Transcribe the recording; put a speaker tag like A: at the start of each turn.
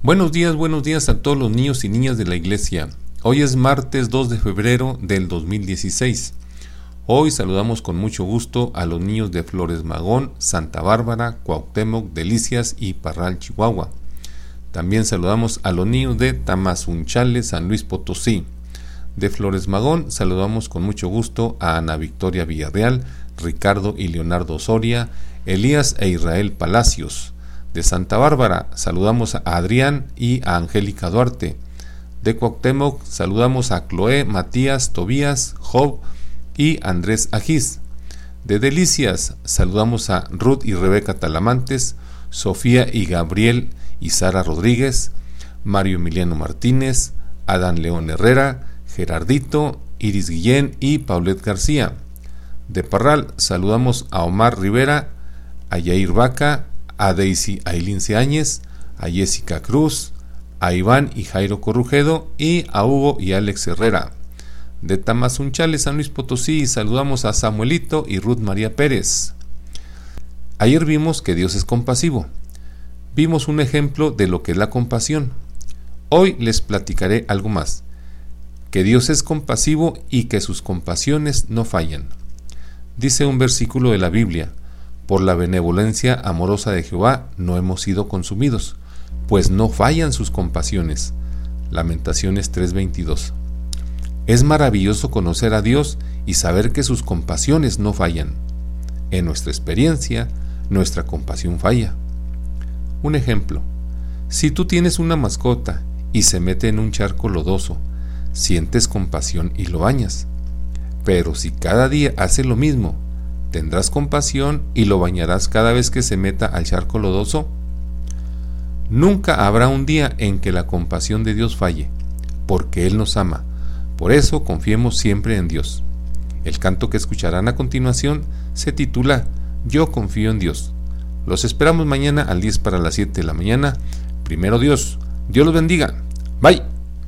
A: Buenos días, buenos días a todos los niños y niñas de la iglesia. Hoy es martes 2 de febrero del 2016. Hoy saludamos con mucho gusto a los niños de Flores Magón, Santa Bárbara, Cuauhtémoc, Delicias y Parral, Chihuahua. También saludamos a los niños de Tamazunchale, San Luis Potosí. De Flores Magón saludamos con mucho gusto a Ana Victoria Villarreal, Ricardo y Leonardo Soria, Elías e Israel Palacios. De Santa Bárbara saludamos a Adrián y a Angélica Duarte. De Cuauhtémoc saludamos a Chloé, Matías, Tobías, Job y Andrés Agís. De Delicias saludamos a Ruth y Rebeca Talamantes, Sofía y Gabriel y Sara Rodríguez, Mario Emiliano Martínez, Adán León Herrera, Gerardito, Iris Guillén y Paulette García. De Parral saludamos a Omar Rivera, a Yair Vaca, a Daisy Ailín Áñez, a Jessica Cruz, a Iván y Jairo Corrujedo y a Hugo y Alex Herrera. De Tamazunchale, San Luis Potosí, saludamos a Samuelito y Ruth María Pérez. Ayer vimos que Dios es compasivo. Vimos un ejemplo de lo que es la compasión. Hoy les platicaré algo más. Que Dios es compasivo y que sus compasiones no fallan. Dice un versículo de la Biblia, por la benevolencia amorosa de Jehová no hemos sido consumidos, pues no fallan sus compasiones. Lamentaciones 3:22. Es maravilloso conocer a Dios y saber que sus compasiones no fallan. En nuestra experiencia, nuestra compasión falla. Un ejemplo. Si tú tienes una mascota y se mete en un charco lodoso, sientes compasión y lo bañas. Pero si cada día hace lo mismo ¿Tendrás compasión y lo bañarás cada vez que se meta al charco lodoso? Nunca habrá un día en que la compasión de Dios falle, porque Él nos ama. Por eso confiemos siempre en Dios. El canto que escucharán a continuación se titula Yo confío en Dios. Los esperamos mañana al 10 para las 7 de la mañana. Primero Dios. Dios los bendiga. Bye.